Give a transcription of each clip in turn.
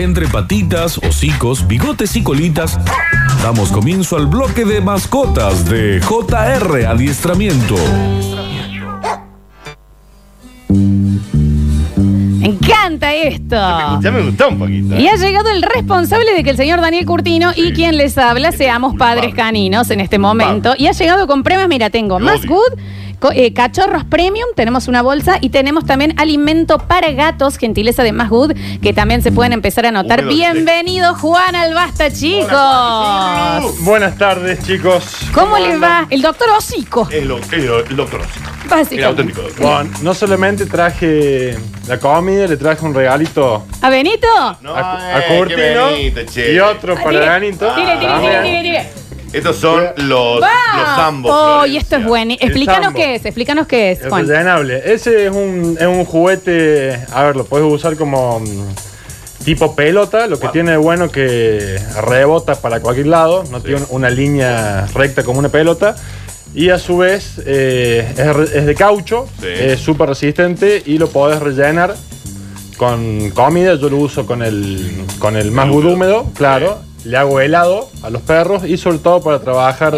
Entre patitas, hocicos, bigotes y colitas, damos comienzo al bloque de mascotas de JR Adiestramiento. Me encanta esto. Ya me gustó un poquito. Y ha llegado el responsable de que el señor Daniel Curtino y quien les habla seamos padres caninos en este momento. Y ha llegado con premios, mira, tengo más good, eh, cachorros premium, tenemos una bolsa y tenemos también alimento para gatos, gentileza de más good, que también se pueden empezar a anotar. Húmedo, Bienvenido Juan al Basta, chicos. Buenas tardes, chicos. ¿Cómo les va? El doctor Hocico, lo, es lo- el doctor Ossi. El auténtico doctor. Bueno, no solamente traje la comida, le traje un regalito ¿A Benito? No, a, a eh, Curtino y otro para Tire, Danito. Tire, tire, tire, tire, tire. Estos son los, los ¡Va! zambos. Oh, y esto es bueno. Explícanos sambo. qué es, explícanos qué es, El Juan. rellenable. Ese es un, es un juguete, a ver, lo puedes usar como mm, tipo pelota, lo que tiene de bueno que rebota para cualquier lado, no tiene una línea recta como una pelota. Y a su vez eh, es, re- es de caucho, Sí. es súper resistente y lo podés rellenar con comida. Yo lo uso con el, con el más Húmedo. húmedo, claro. Le hago helado a los perros y sobre todo para trabajar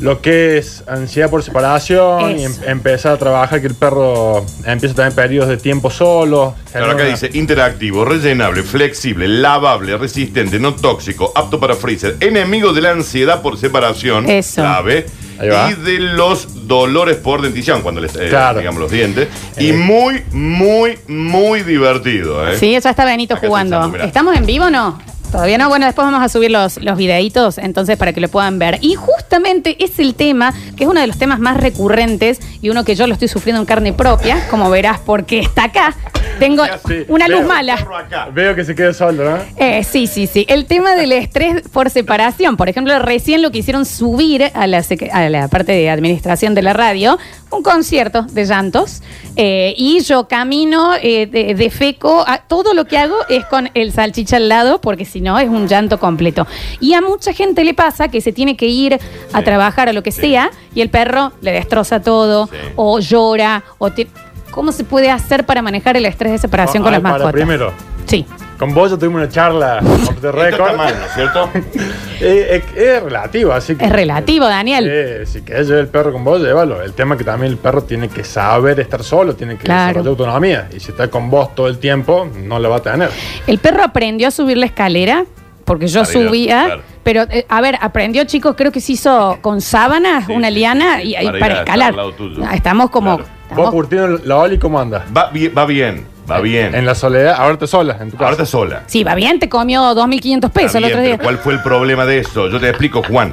lo que es ansiedad por separación y em- empezar a trabajar que el perro empieza a tener periodos de tiempo solo. Claro, acá dice interactivo, rellenable, flexible, lavable, resistente, no tóxico, apto para freezer, enemigo de la ansiedad por separación, Eso. clave, Ahí va. y de los dolores por dentición, cuando les eh, Claro. digamos los dientes, y Eh. muy, muy, muy divertido, ¿eh? Sí, ya está Benito Acá jugando. mirá. ¿Estamos en vivo o no? Todavía no. Bueno, después vamos a subir los, los videitos, entonces, para que lo puedan ver. Y justamente es el tema, que es uno de los temas más recurrentes y uno que yo lo estoy sufriendo en carne propia, como verás, porque está acá. Tengo Sí, una luz veo. mala. Acá. Veo que se queda solo, ¿no? Eh, sí, sí, sí. El tema del estrés por separación. Por ejemplo, recién lo que hicieron subir a la, sec- a la parte de administración de la radio un concierto de llantos. eh, y yo camino eh, de, de feco. a- todo lo que hago es con el salchicha al lado, porque si no es un llanto completo. Y a mucha gente le pasa que se tiene que ir a Sí. trabajar o lo que Sí. sea y el perro le destroza todo, Sí. o llora, o te. ¿Cómo se puede hacer para manejar el estrés de separación Ah, con las para mascotas? primero. Sí. Con vos yo tuvimos una charla off the Esto record. está mal, ¿no es cierto? Eh, es, es relativo, así que. Es relativo, Daniel. Eh, si querés llevar el perro con vos, llévalo. El tema es que también el perro tiene que saber estar solo, tiene que Claro. desarrollar autonomía. Y si está con vos todo el tiempo, no la va a tener. El perro aprendió a subir la escalera, porque yo Para ir a- subía, claro. Pero eh, a ver, aprendió, chicos, creo que se hizo con sábanas, Sí, una sí, liana, sí, y, sí, y para para, ir a- escalar. al lado tuyo. Ah, Estamos como. Claro. estamos- Vos, Curtino, la Oli, ¿cómo anda? Va, bien, va bien, va bien. En la soledad, ahora te sola, en tu casa. Ahora está sola. sí, va bien, te comió 2.500 pesos Está el otro día. pero ¿Cuál fue el problema de eso? Yo te explico, Juan.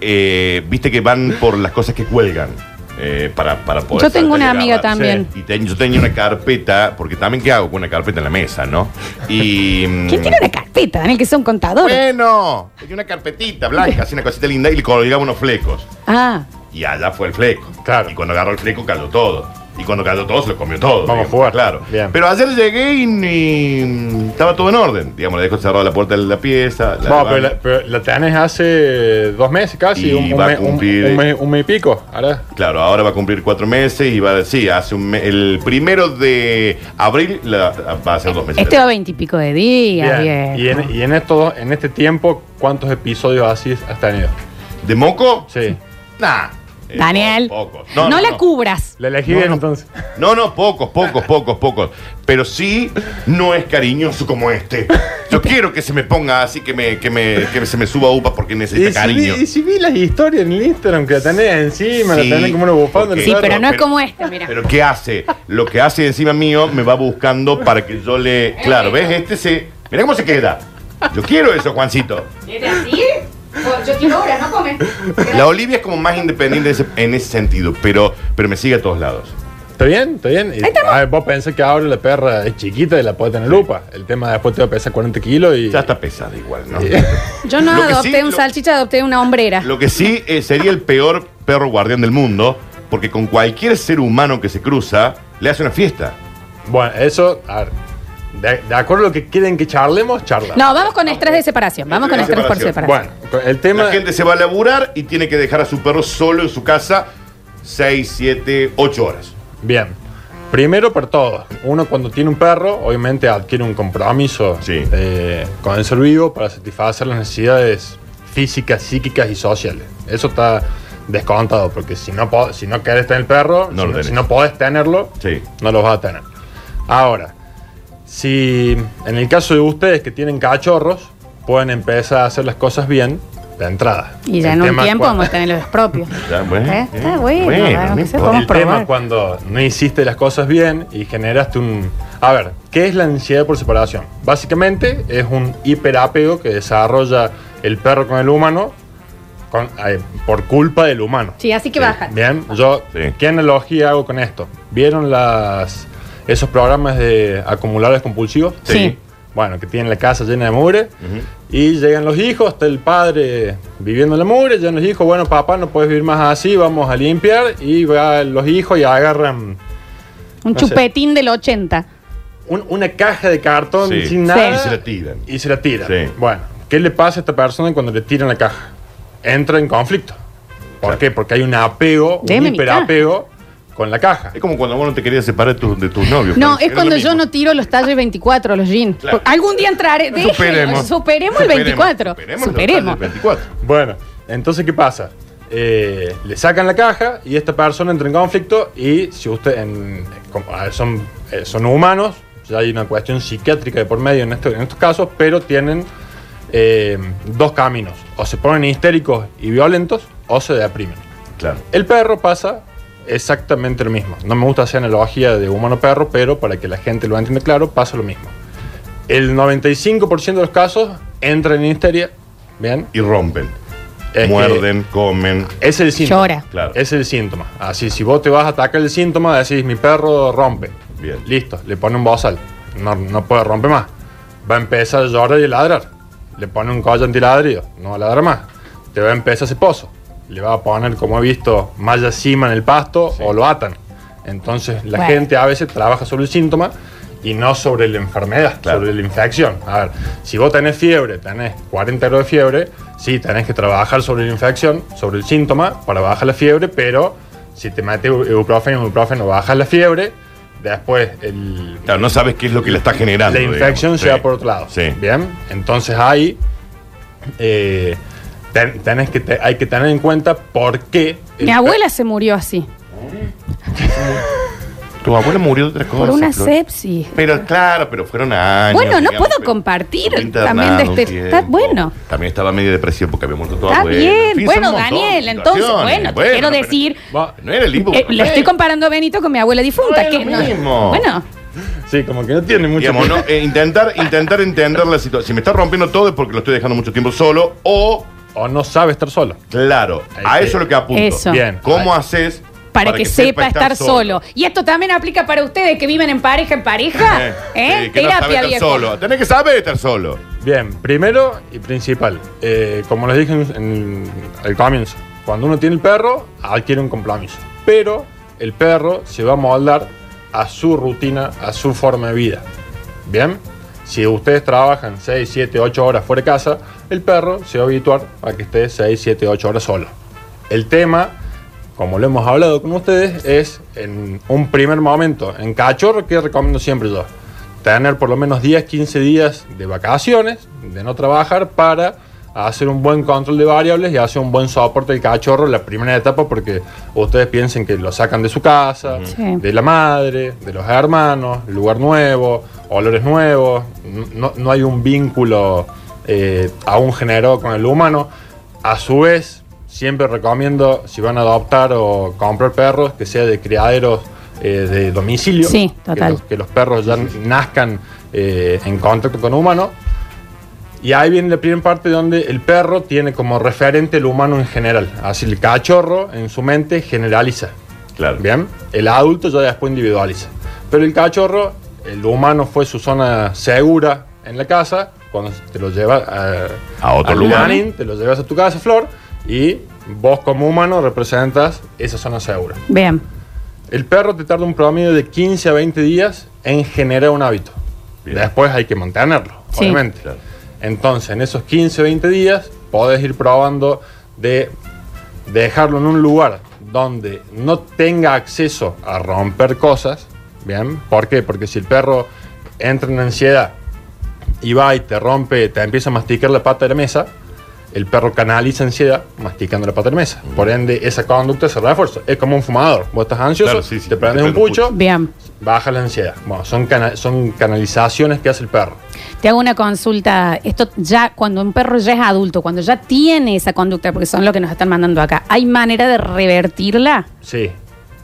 Eh, Viste que van por las cosas que cuelgan. Eh, para, para poder Yo tengo una amiga también. Y te- yo tenía una carpeta, porque también, ¿qué hago con una carpeta en la mesa, no? Y. mm, ¿Quién tiene una carpeta, Daniel, que sea un contador? Bueno, tenía una carpetita blanca, así una cosita linda, y le colgaba unos flecos. Ah, Y allá fue el fleco. Claro. Y cuando agarró el fleco cayó todo. Y cuando cayó todo se lo comió todo. Vamos a jugar. Claro. Bien. Pero ayer llegué y, estaba todo en orden. Digamos, le dejó cerrada la puerta de la pieza. la No, pero la, pero la tenés hace dos meses casi, Y un, un va a mes- un- cumplir- un mes- un mes y pico. Ahora, Claro, ahora va a cumplir cuatro meses y va a sí, hace un el primero de abril la- va a ser dos meses. este va veintipico de días, bien. bien. Y, en, y en, esto, en este tiempo, ¿cuántos episodios así has tenido? ¿De moco? Sí. Nah. Eh, Daniel, po- pocos. no, la cubras. La elegí No, bien no. entonces. No, no, pocos, pocos, pocos, pocos. Pero sí no es cariñoso como este. Yo quiero que se me ponga así, que me, que me, que se me suba upa porque Y necesita si, cariño. vi, y si vi las historias en el Instagram que la tenés encima, Sí, la tenés como una bufanda. Sí, pero no es pero- como este, mira. Pero ¿qué hace? Lo que hace encima mío me va buscando para que yo le... Claro, ¿ves? Este se... Mira cómo se queda. Yo quiero eso, Juancito. ¿Viene así? Yo quiero ahora, no come. La Olivia es como más independiente ese- en ese sentido, pero, pero me sigue a todos lados. ¿Está bien? ¿Está bien? Y, ah, vos pensás que ahora la perra es chiquita y la puede tener lupa. El tema después te va a pesar 40 kilos y... Ya está pesada igual, ¿no? Yo no Lo que adopté sí, un lo- salchicha, adopté una hombrera. Lo que sí eh, sería el peor perro guardián del mundo, porque con cualquier ser humano que se cruza, le hace una fiesta. Bueno, eso, a ver, de, de acuerdo a lo que quieren que charlemos, charla. No, vamos con estrés de separación. Vamos con Estrés por separación. Bueno, el tema... La gente se va a laburar y tiene que dejar a su perro solo en su casa 6, 7, 8 horas. Bien. Primero para todos. Uno cuando tiene un perro, obviamente adquiere un compromiso Sí. eh, con el ser vivo para satisfacer las necesidades físicas, psíquicas y sociales. Eso está descontado, porque si no, si no querés tener el perro, No si, lo no, si no podés tenerlo, Sí. no los vas a tener. Ahora, si en el caso de ustedes que tienen cachorros, pueden empezar a hacer las cosas bien de entrada. Y ya El en un tema tiempo cuando- vamos a tener los propios. Ya, bueno, ¿Eh? Está bueno, bueno, no podemos el tema probar. cuando no hiciste las cosas bien y generaste un... A ver, ¿qué es la ansiedad por separación? Básicamente es un hiperapego que desarrolla el perro con el humano con- eh, por culpa del humano. Sí, así que baja. Bien, yo, Sí. ¿qué analogía hago con esto? ¿Vieron las, esos programas de acumuladores compulsivos? Sí. Bueno, que tienen la casa llena de mugre y llegan los hijos, está el padre viviendo en la mugre, llegan los hijos, bueno, papá, no puedes vivir más así, vamos a limpiar y van los hijos y agarran Un no sé. chupetín del 80. un- una caja de cartón Sí. sin Y nada se la tiran. y se la tiran. Sí. Bueno, ¿qué le pasa a esta persona cuando le tiran la caja? Entra en conflicto. ¿Por Claro. qué? Porque hay un apego, un Deme mi hiperapego con la caja. Es como cuando vos no te querías separar de, tu- de tus novios. No, es cuando yo no tiro los talles 24, los jeans. Claro. Algún día entraré. Déjenlo, Superemos. Superemos el 24. Superemos. Superemos. los 24. Bueno, entonces, ¿qué pasa? Eh, le sacan la caja y esta persona entra en conflicto y si usted, en- son, eh, son humanos, ya hay una cuestión psiquiátrica de por medio en, esto- en estos casos, pero tienen eh, dos caminos. O se ponen histéricos y violentos o se deprimen. Claro. El perro pasa exactamente lo mismo. No me gusta hacer analogía de humano-perro, pero para que la gente lo entienda claro, pasa lo mismo. El 95% de los casos entran en histeria, ¿bien? Y rompen. Es que Muerden, comen. Es el síntoma. Llora. Claro. Es el síntoma. Así, si vos te vas a atacar el síntoma, decís, mi perro rompe. Bien. Listo, le pone un bozal. No, no puede romper más. Va a empezar a llorar y a ladrar. Le pone un collar antiladrido. No va a ladrar más. Te va a empezar ese pozo. Le va a poner, como he visto, malla cima en el pasto o lo atan. Entonces, la Bueno. gente a veces trabaja sobre el síntoma y no sobre la enfermedad, Claro. sobre la infección. A ver, si vos tenés fiebre, tenés 40 grados de fiebre, sí, tenés que trabajar sobre la infección, sobre el síntoma, para bajar la fiebre, pero si te metes ibuprofeno, ibuprofeno, bajas la fiebre, después el, Claro, no sabes qué es lo que le está generando. la infección digamos. se Sí. va por otro lado. Sí. Bien, entonces ahí eh, ten- tenés que te- hay que tener en cuenta por qué. Mi abuela se murió así. Tu abuela murió de otra cosa. Por una Flor. sepsis. Pero claro, pero fueron años. Bueno, no digamos, puedo pero- compartir internada también de un este- tiempo. está bueno. También estaba medio depresivo porque había muerto tu Está abuela. bien. En fin, Bueno, son un montón de Daniel, entonces, situaciones. bueno, te quiero pero- decir- Va- No era el libro. Eh, le estoy comparando a Benito con mi abuela difunta. No es que lo mismo. Bueno, Sí, como que no tiene mucho Digamos, ¿no? Eh, intentar, intentar entender la situación. Si me está rompiendo todo es porque lo estoy dejando mucho tiempo solo o, O no sabe estar solo. claro, a eso es lo que apunto. Eso. Bien. ¿Cómo Ahí. haces para, que, sepa estar solo. Y esto también aplica para ustedes que viven en pareja en pareja. Eh, ¿Eh? sí, que no sabe estar viejo. solo. Tenés que saber estar solo. Bien, primero y principal, eh, como les dije en, en el comienzo, cuando uno tiene el perro, adquiere un compromiso. Pero el perro se va a moldar a su rutina, a su forma de vida. Bien, si ustedes trabajan 6, 7, 8 horas fuera de casa, el perro se va a habituar a que esté 6, 7, 8 horas solo. El tema, como lo hemos hablado con ustedes, es en un primer momento, en cachorro, que recomiendo siempre yo, tener por lo menos 10, 15 días de vacaciones, de no trabajar, para hacer un buen control de variables y hacer un buen soporte del cachorro en la primera etapa, porque ustedes piensen que lo sacan de su casa, Sí. de la madre, de los hermanos, lugar nuevo, olores nuevos, no, no hay un vínculo eh, aún generado con el humano. A su vez, siempre recomiendo, si van a adoptar o comprar perros, que sea de criaderos eh, de domicilio. Sí, que total. los- Que los, perros ya nazcan eh, en contacto con humanos. Y ahí viene la primera parte donde el perro tiene como referente el humano en general. Así el cachorro en su mente generaliza. Claro. Bien, el adulto ya después individualiza. Pero el cachorro, el humano fue su zona segura en la casa, cuando te lo lleva a, A otro al lugar. jardín, te lo llevas a tu casa, Flor, y vos como humano representas esa zona segura. Bien. El perro te tarda un promedio de 15 a 20 días en generar un hábito. Bien. Después hay que mantenerlo, Sí. obviamente. Claro. Entonces, en esos 15 o 20 días, podés ir probando de dejarlo en un lugar donde no tenga acceso a romper cosas, ¿Bien? ¿Por qué? Porque si el perro entra en ansiedad y va y te rompe, te empieza a masticar la pata de la mesa, el perro canaliza ansiedad masticando la pata de la mesa. Por ende, esa conducta se refuerza. Es como un fumador. Vos estás ansioso, Claro, sí, sí, te prendes un pucho, Bien. baja la ansiedad. Bueno, son, cana- son canalizaciones que hace el perro. Te hago una consulta. Esto ya, cuando un perro ya es adulto, cuando ya tiene esa conducta, porque son lo que nos están mandando acá, ¿hay manera de revertirla? Sí.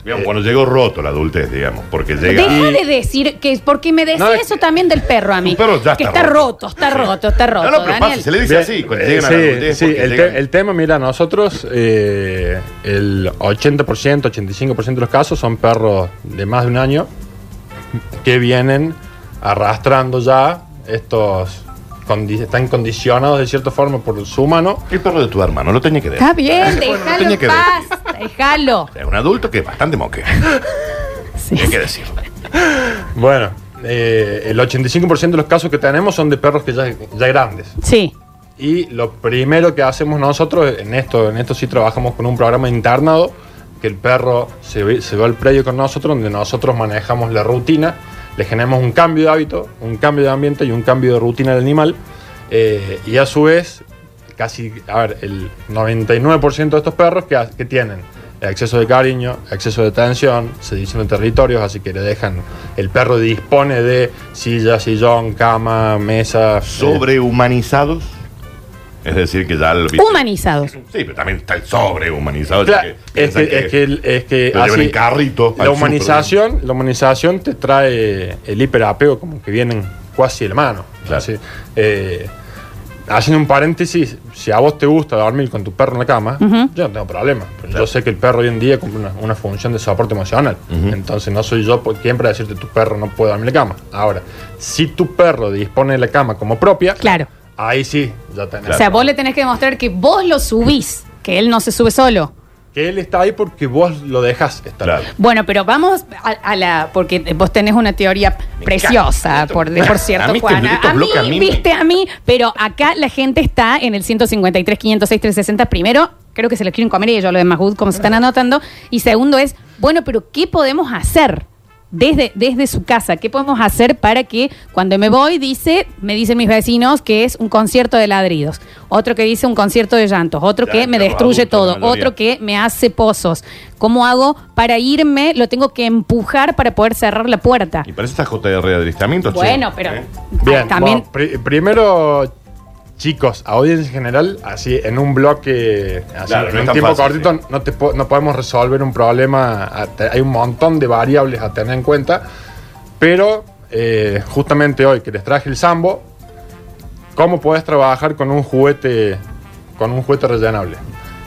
Digamos, cuando llegó roto la adultez, digamos, porque llega. Deja de decir que es porque me decía No, es eso que- también del perro a mí. Un perro ya que está está roto, roto. está roto, está roto. No, no, pero Daniel. pasa, se le dice así, cuando llegan a la sí, adultez. sí, porque el, llegan- te- el tema, mira, nosotros eh, el 80%, 85% de los casos son perros de más de un año que vienen arrastrando ya estos, condi- están condicionados de cierta forma por su mano. El perro de tu hermano, lo tenía que decir. Está bien, Bueno, lo déjalo tenía en que paz, déjalo. Es un adulto que es bastante moque. Sí. Hay que decirlo. Bueno, eh, el 85% de los casos que tenemos son de perros que ya, ya grandes. Sí. Y lo primero que hacemos nosotros, en esto, en esto sí trabajamos con un programa internado, que el perro se, ve- se va al predio con nosotros, donde nosotros manejamos la rutina, le generamos un cambio de hábito, un cambio de ambiente y un cambio de rutina del animal. eh, y a su vez, casi, a ver, el 99% de estos perros que, tienen exceso de cariño, exceso de atención, sedición de territorios, así que le dejan, el perro dispone de silla, sillón, cama, mesa. eh, Sobrehumanizados. Es decir, que ya lo viste. Humanizados. Sí, pero también está el sobrehumanizado. Claro, ya que es que, es que, el- es que lo llevan en carrito la humanización, la humanización te trae el hiperapego como que vienen la mano. Claro. Así, eh, haciendo un paréntesis, si a vos te gusta dormir con tu perro en la cama, yo no tengo problema. Pero Claro. Yo sé que el perro hoy en día cumple una, una función de soporte emocional. Entonces no soy yo por- quien para decirte tu perro no puede dormir en la cama. Ahora, si tu perro dispone de la cama como propia, Claro. ahí sí, ya tenés. O sea, vos le tenés que demostrar que vos lo subís, que él no se sube solo. Que él está ahí porque vos lo dejas estar. Claro. Bueno, pero vamos a, a la. Porque vos tenés una teoría preciosa, encanta. por, de- por cierto, A mí este- Juana. estos A mí, bloques a mí me- viste, a mí, pero acá la gente está en el 153, 506, 360. Primero, creo que se lo quieren comer y yo lo de Mahmoud, como se están anotando. Y segundo es, bueno, pero ¿qué podemos hacer? Desde, desde su casa, ¿qué podemos hacer para que cuando me voy, dice, me dicen mis vecinos que es un concierto de ladridos, otro que dice un concierto de llantos, otro Ya, que me destruye todo, otro que me hace pozos. ¿Cómo hago para irme? Lo tengo que empujar para poder cerrar la puerta. Y parece esta JR de adiestramiento, che. Bueno, pero ¿Eh? Bien, también bueno, primero, chicos, audiencia en general, así en un bloque, así, Claro, no en es un tiempo fácil, cortito, no, te po- no podemos resolver un problema. a te- Hay un montón de variables a tener en cuenta, pero eh, justamente hoy que les traje el Sambo, ¿cómo puedes trabajar con un juguete, con un juguete rellenable?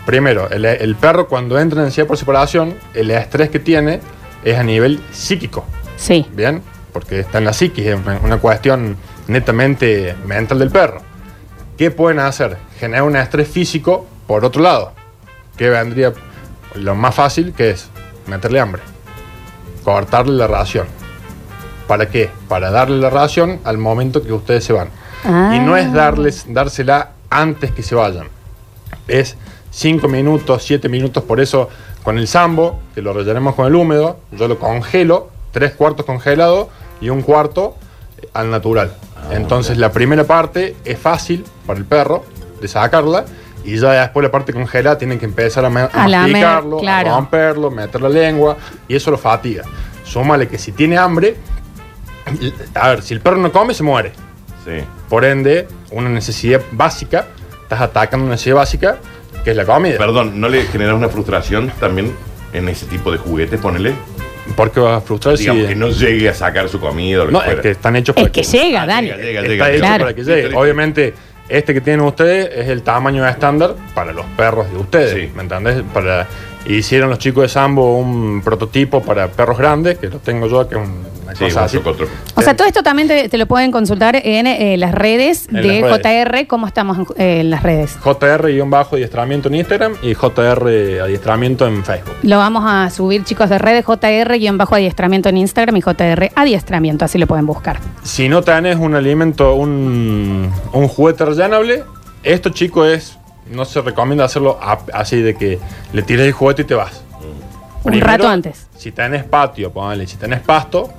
Primero, el, el perro cuando entra en ansiedad por separación, el estrés que tiene es a nivel psíquico. sí. Bien, porque está en la psiquis, es una- una cuestión netamente mental del perro. ¿Qué pueden hacer? Generar un estrés físico por otro lado, que vendría lo más fácil, que es meterle hambre, cortarle la ración. ¿Para qué? Para darle la ración al momento que ustedes se van. Ah. Y no es darles, dársela antes que se vayan. Es 5 minutos, 7 minutos, por eso con el sambo, que lo rellenemos con el húmedo, yo lo congelo, tres cuartos congelado y un cuarto al natural. Entonces la primera parte es fácil para el perro de sacarla y ya después la parte congelada tienen que empezar a, ma- a A lamer, masticarlo, claro. a romperlo, meter la lengua y eso lo fatiga. Súmale que si tiene hambre, a ver, si el perro no come se muere. Sí. Por ende, una necesidad básica, estás atacando una necesidad básica, que es la comida. Perdón, ¿no le genera una frustración también en ese tipo de juguetes? Ponele. ¿Por qué vas a frustrar si.? Digamos que no llegue a sacar su comida o lo No, que es fuera. que están hechos Es para que llega, Dani. llega, llega, Está llega. hecho Claro. para que llegue. Listo, listo. Obviamente, este que tienen ustedes es el tamaño estándar para los perros de ustedes. Sí. ¿Me entendés? Para, hicieron los chicos de Sambo un prototipo para perros grandes, que lo tengo yo, que es un- una Sí, cosa un así. otro. O sea, todo esto también te, te lo pueden consultar en eh, las redes En de las redes. JR. ¿Cómo estamos en, eh, en las redes? JR-adiestramiento en Instagram y JR adiestramiento en Facebook. Lo vamos a subir, chicos, de redes JR-adiestramiento en Instagram y JR adiestramiento. Así lo pueden buscar. Si no tenés un alimento, un, un juguete rellenable, esto, chico, es. No se recomienda hacerlo a- así de que le tires el juguete y te vas. Un rato antes. Si tenés patio, ponele, si tenés pasto,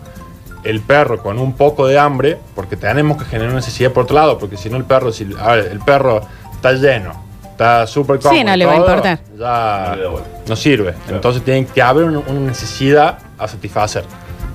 el perro con un poco de hambre, porque tenemos que generar una necesidad por otro lado, porque si no el perro, si, a ver, el perro está lleno, está súper cómodo. Sí, no le va a todo, importar. Ya No le da bola. no sirve. Entonces tienen que haber una, una necesidad a satisfacer.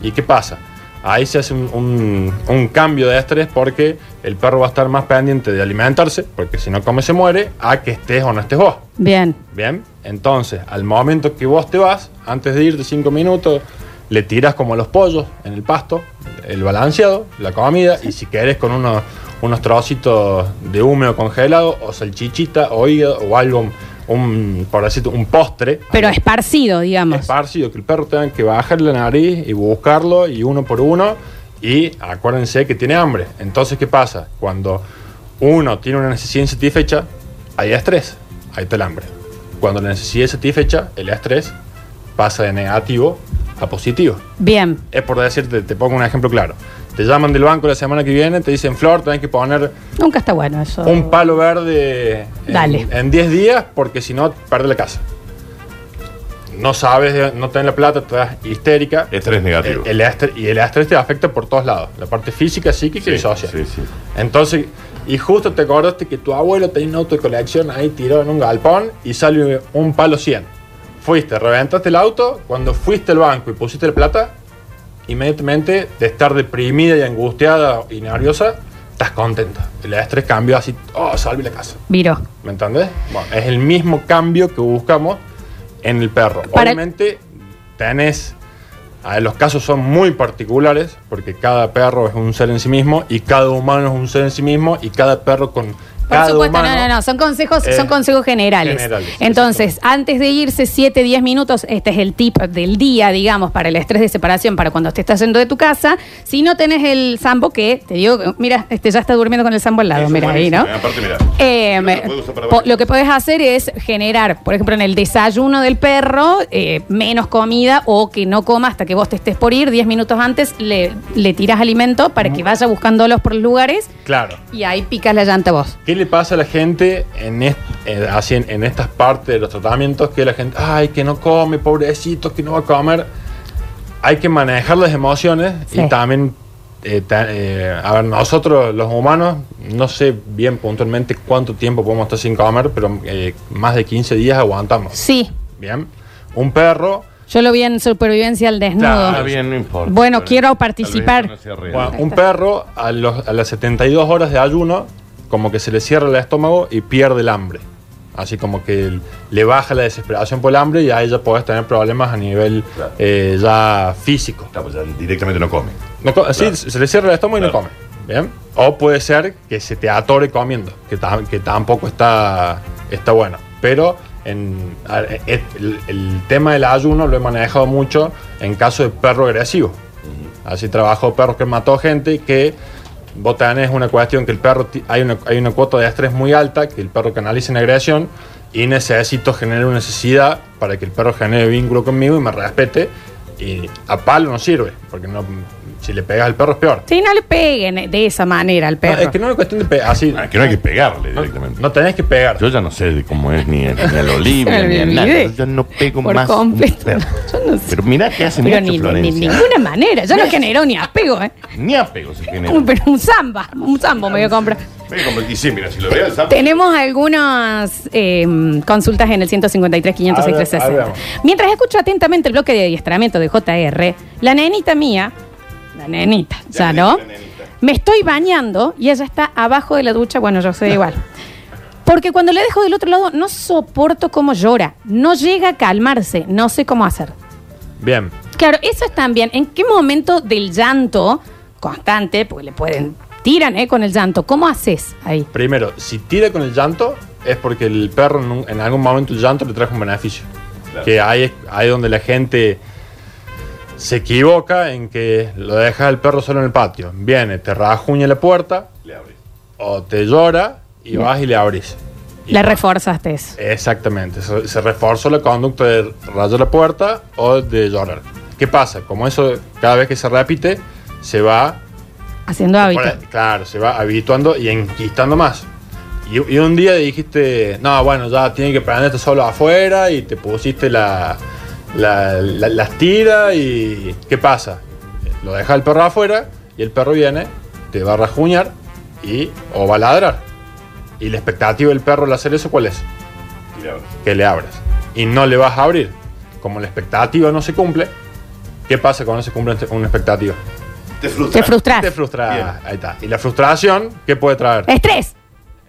¿Y qué pasa? Ahí se hace un, un- un cambio de estrés porque el perro va a estar más pendiente de alimentarse, porque si no come se muere, a que estés o no estés vos. Bien. Bien, entonces al momento que vos te vas, antes de irte cinco minutos, le tiras como a los pollos en el pasto, el balanceado, la comida, y si querés con unos, unos trocitos de húmedo congelado, o salchichita, o hígado, o algo, un, por decirte, un postre. Pero algo esparcido, digamos. esparcido, que el perro tenga que bajar la nariz y buscarlo, y uno por uno, y acuérdense que tiene hambre. Entonces, ¿qué pasa? Cuando uno tiene una necesidad insatisfecha, hay estrés, ahí está el hambre. Cuando la necesidad es satisfecha, el estrés pasa de negativo a positivo. Bien. Es por decirte, te pongo un ejemplo claro. Te llaman del banco la semana que viene, te dicen, Flor, tenés que poner Nunca está bueno eso. un palo verde Dale. en 10 días porque si no, pierde la casa. No sabes, no tenés la plata, estás histérica. Estrés negativo. El, el estrés- y el estrés te afecta por todos lados. La parte física, psíquica y Sí, social. sí, sí. Entonces, y justo te acordaste que tu abuelo tenía un auto de colección ahí tirado en un galpón y salió un palo 100. Fuiste, reventaste el auto, cuando fuiste al banco y pusiste la plata, inmediatamente de estar deprimida y angustiada y nerviosa, estás contenta. El estrés cambió así, oh, salve la casa. Viró. ¿Me entendés? Bueno, es el mismo cambio que buscamos en el perro. Para- Obviamente, tenés. los casos son muy particulares porque cada perro es un ser en sí mismo y cada humano es un ser en sí mismo y cada perro con. Por supuesto, humano, no, no, no, son consejos, eh, son consejos generales. generales, Entonces, antes de irse 7, 10 minutos, este es el tip del día, digamos, para el estrés de separación, para cuando te estás yendo de tu casa. Si no tenés el sambo, que te digo, mira, este ya está durmiendo con el sambo al lado, mira ahí, ¿no? buenísimo, Aparte, mira. Eh, me- lo que puedes hacer es generar, por ejemplo, en el desayuno del perro, eh, menos comida o que no coma hasta que vos te estés por ir. 10 minutos antes le, le tiras alimento para que vaya buscándolos por los lugares Claro. y ahí picas la llanta vos. ¿Qué le pasa a la gente en, est- eh, así en, en estas partes de los tratamientos? Que la gente, ay, que no come, pobrecito, que no va a comer. Hay que manejar las emociones Sí. y también, eh, ta- eh, a ver, nosotros los humanos, no sé bien puntualmente cuánto tiempo podemos estar sin comer, pero eh, más de 15 días aguantamos. Sí, Bien. Un perro, yo lo vi en supervivencia al desnudo. Está bien, no importa. Bueno, quiero participar. no bueno, un perro a, los- a las 72 horas de ayuno, como que se le cierra el estómago y pierde el hambre. Así como que le baja la desesperación por el hambre y ahí ya podés tener problemas a nivel Claro. eh, ya físico. Está, pues ya directamente no come. No sí, Claro. se le cierra el estómago y no Claro. come. ¿Bien? O puede ser que se te atore comiendo, que, que tampoco está, está bueno. Pero en, et- el, el tema del ayuno lo he manejado mucho en caso de perro agresivo. Así trabajo perros que mató gente que vos tenés una cuestión que el perro hay una, hay una cuota de estrés muy alta, que el perro canaliza en agresión y necesito generar una necesidad para que el perro genere vínculo conmigo y me respete. Y a palo no sirve, porque no, si le pegas al perro es peor. Sí, no le peguen de esa manera al No, perro. es que no es cuestión de pegar, así. Ah, que no hay que pegarle No, directamente. no tenés que pegar. Yo ya no sé de cómo es ni, ni a la Olivia, ni a nada. Yo ya no pego Por más completo. un perro. Yo no sé. Pero mira que hace Pero mucho ni, ninguna manera. Yo no generó ni apego, ¿eh? Ni apego se genera. Pero un samba. Un sambo me voy a comprar. Y sí, mira, si lo veo. Tenemos algunas eh, consultas en el 153 506 A ver, a ver, 360. veamos. Mientras escucho atentamente el bloque de adiestramiento de JR, la nenita mía, la nenita, ya, Ya no, la nenita. me estoy bañando y ella está abajo de la ducha. Bueno, yo soy igual. Porque cuando le dejo del otro lado, no soporto cómo llora. No llega a calmarse. No sé cómo hacer. Bien. Claro, eso es también. ¿En qué momento del llanto constante, porque le pueden, tiran eh, con el llanto, ¿cómo haces ahí? Primero, si tira con el llanto, es porque el perro en, un- en algún momento el llanto le trajo un beneficio. Claro. Que ahí es ahí es donde la gente se equivoca en que lo deja el perro solo en el patio. Viene, te rajuña la puerta Le abres. o te llora y Bien. vas y le abrís. Y Le va. reforzaste eso. Exactamente, se, se reforzó la conducta de rayar la puerta o de llorar. ¿Qué pasa? Como eso cada vez que se repite, se va, Haciendo hábito. claro, se va habituando y enquistando más. Y, y un día dijiste, no, bueno, ya tiene que prenderte solo afuera y te pusiste la, la- la- las tiras y ¿qué pasa? lo deja el perro afuera y el perro viene, te va a rajuñar y o va a ladrar. Y la expectativa del perro al hacer eso, ¿cuál es? Que le abras. Y no le vas a abrir. Como la expectativa no se cumple, ¿qué pasa cuando no se cumple una expectativa? Te frustra. Te frustras. Te frustra. Bien. Ahí está. Y la frustración, ¿qué puede traer? Estrés.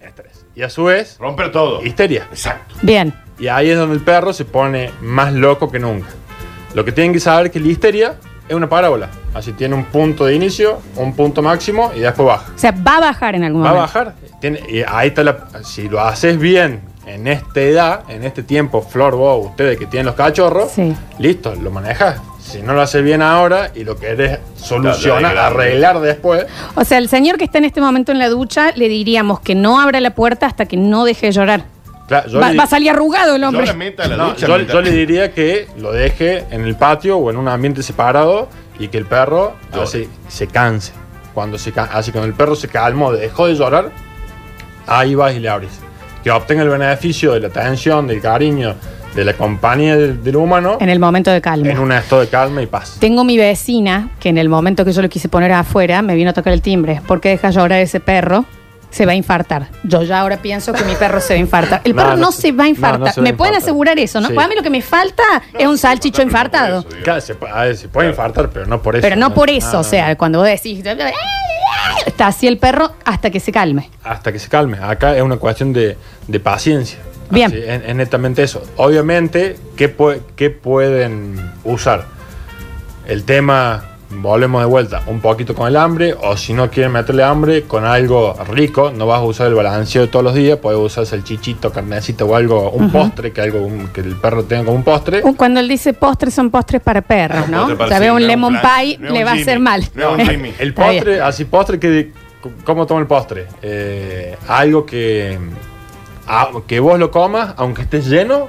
Estrés. Y a su vez, Romper todo. histeria. Exacto. Bien. Y ahí es donde el perro se pone más loco que nunca. Lo que tienen que saber es que la histeria es una parábola. Así tiene un punto de inicio, un punto máximo y después baja. O sea, va a bajar en algún Va a momento. bajar. Tiene- y ahí está la. Si lo haces bien en esta edad, en este tiempo, Flor, vos, ustedes que tienen los cachorros, Sí. listo, lo manejas. Si no lo haces bien ahora y lo querés solucionar, Claro, arreglar después, O sea, el señor que está en este momento en la ducha, le diríamos que no abra la puerta hasta que no deje de llorar. Claro, yo Va, le- va a salir arrugado el Yo hombre. la meta la No, ducha. yo, yo le diría que lo deje en el patio o en un ambiente separado y que el perro Llore. así, se canse. Cuando se así cuando el perro se calmó, dejó de llorar, ahí vas y le abres. Que obtenga el beneficio de la atención, del cariño, de la compañía del, del humano En el momento de calma. en un estado de calma y paz. Tengo mi vecina que en el momento que yo lo quise poner afuera me vino a tocar el timbre. porque deja llorar ese perro? Se va a infartar. Yo ya ahora pienso que mi perro se va a infartar. El No, perro no, no se va a infartar. no se va a ¿Me pueden infartar. asegurar eso? ¿no? Sí. Para mí lo que me falta es un salchicho infartado. Claro, se, a ver, se puede infartar, pero no por eso. Pero no por eso, o sea, no. cuando vos decís, está así el perro hasta que se calme. hasta que se calme. Acá es una cuestión de, de paciencia. Bien. Así, es, es netamente eso. Obviamente, ¿qué, pue- qué pueden usar? El tema, volvemos de vuelta, un poquito con el hambre, o si no quieren meterle hambre, con algo rico, no vas a usar el balanceo de todos los días, puedes usar salchichito, carnecita o algo, un postre, que algo un- que el perro tenga como un postre. Cuando él dice postres, son postres para perros, ¿no? Postre para O sea, sí, ve un no un lemon plan, pie, no le va a hacer mal. El postre, así postre que ¿cómo toma el postre? Eh, algo que a- que vos lo comas, aunque estés lleno.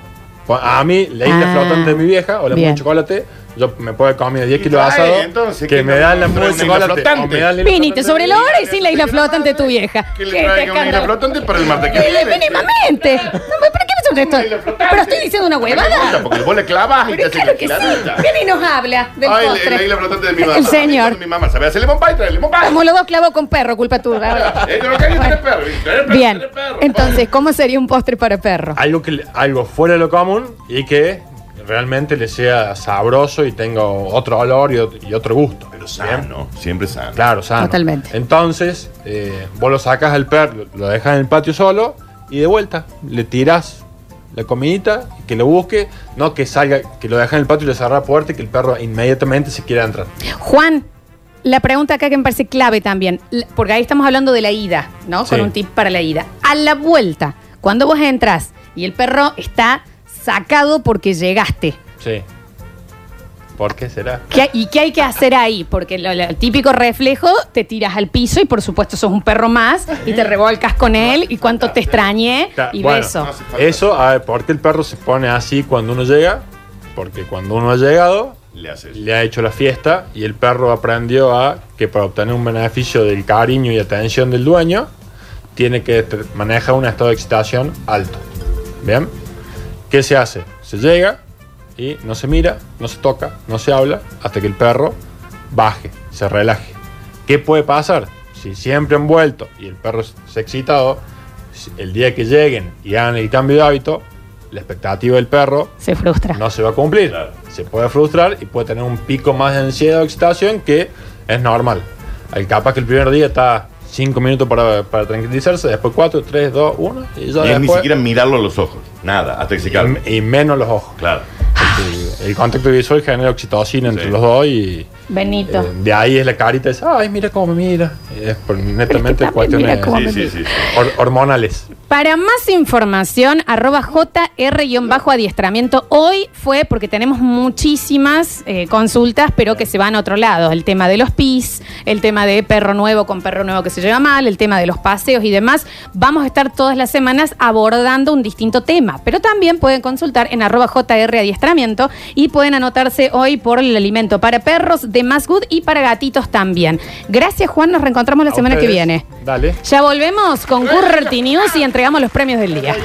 A mí, la isla Ah, flotante de mi vieja o la de chocolate, yo me puedo comer 10 Y kilos de asado entonces, que ¿qué me dan la isla flotante? la isla Viniste sobre la hora y sin la isla flotante de tu vieja. Que le ¿Qué te traiga una isla flotante para el martes que viene. Mínimamente. ¿Pero qué me esto? Isla. Pero estoy diciendo una huevada. Porque vos le clavas y te Pero hace claro que sí. giladita. Viene y nos habla del Ay, postre. la, la isla flotante de mi mamá. El señor. Mi mamá sabe hacer lemon pie, trae lemon pie. Como los dos clavos con perro, culpa tuya. Bien. Entonces, ¿cómo sería un postre para perro? Algo, que, le- algo fuera de lo común y que realmente le sea sabroso y tenga otro olor y, ot- y otro gusto. Pero Bien. sano, siempre sano. Claro, sano. Totalmente. Entonces, eh, vos lo sacas al perro, lo dejas en el patio solo y de vuelta le tirás la comidita, que lo busque, no que salga, que lo dejas en el patio y le cerrás la puerta y que el perro inmediatamente se quiera entrar. Juan, la pregunta acá que me parece clave también, porque ahí estamos hablando de la ida, ¿no? Con un tip para la ida. A la vuelta, cuando vos entras y el perro está sacado porque llegaste. Sí. ¿Por qué será? ¿Qué- ¿Y qué hay que hacer ahí? Porque lo- lo- el típico reflejo, te tiras al piso y por supuesto sos un perro más y te revolcas con él y cuánto te extrañé y bueno, beso. no hace falta. Eso, a ver, ¿por qué el perro se pone así cuando uno llega? Porque cuando uno ha llegado, Le haces. le ha hecho la fiesta y el perro aprendió a que para obtener un beneficio del cariño y atención del dueño, tiene que manejar un estado de excitación alto. ¿Bien? ¿Qué se hace? Se llega y no se mira, no se toca, no se habla, hasta que el perro baje, se relaje. ¿Qué puede pasar? Si siempre han vuelto y el perro se ha excitado, el día que lleguen y hagan el cambio de hábito, la expectativa del perro Se frustra. no se va a cumplir. Claro. Se puede frustrar y puede tener un pico más de ansiedad o excitación que es normal. Hay capaz que el primer día está 5 minutos para, para tranquilizarse, después 4, 3, 2, 1 y ya Y es ni siquiera mirarlo a los ojos. Nada, hasta que se calme. y, y menos los ojos. Claro. Porque el contacto visual genera oxitocina entre Sí. los dos y Benito. eh, de ahí es la carita de ay, mira cómo me mira. Es por netamente también cuestiones mira cómo Sí, me sí, mira. sí. sí. hor- hormonales. Para más información, arroba JR-adiestramiento. Hoy fue porque tenemos muchísimas eh, consultas, pero que se van a otro lado. El tema de los PIS, el tema de perro nuevo con perro nuevo que se lleva mal, el tema de los paseos y demás. Vamos a estar todas las semanas abordando un distinto tema, pero también pueden consultar en arroba JR Adiestramiento y pueden anotarse hoy por el alimento para perros de Más Good y para gatitos también. Gracias, Juan. Nos reencontramos la A semana que viene. Dale. Ya volvemos con Currerty News y entregamos los premios del día.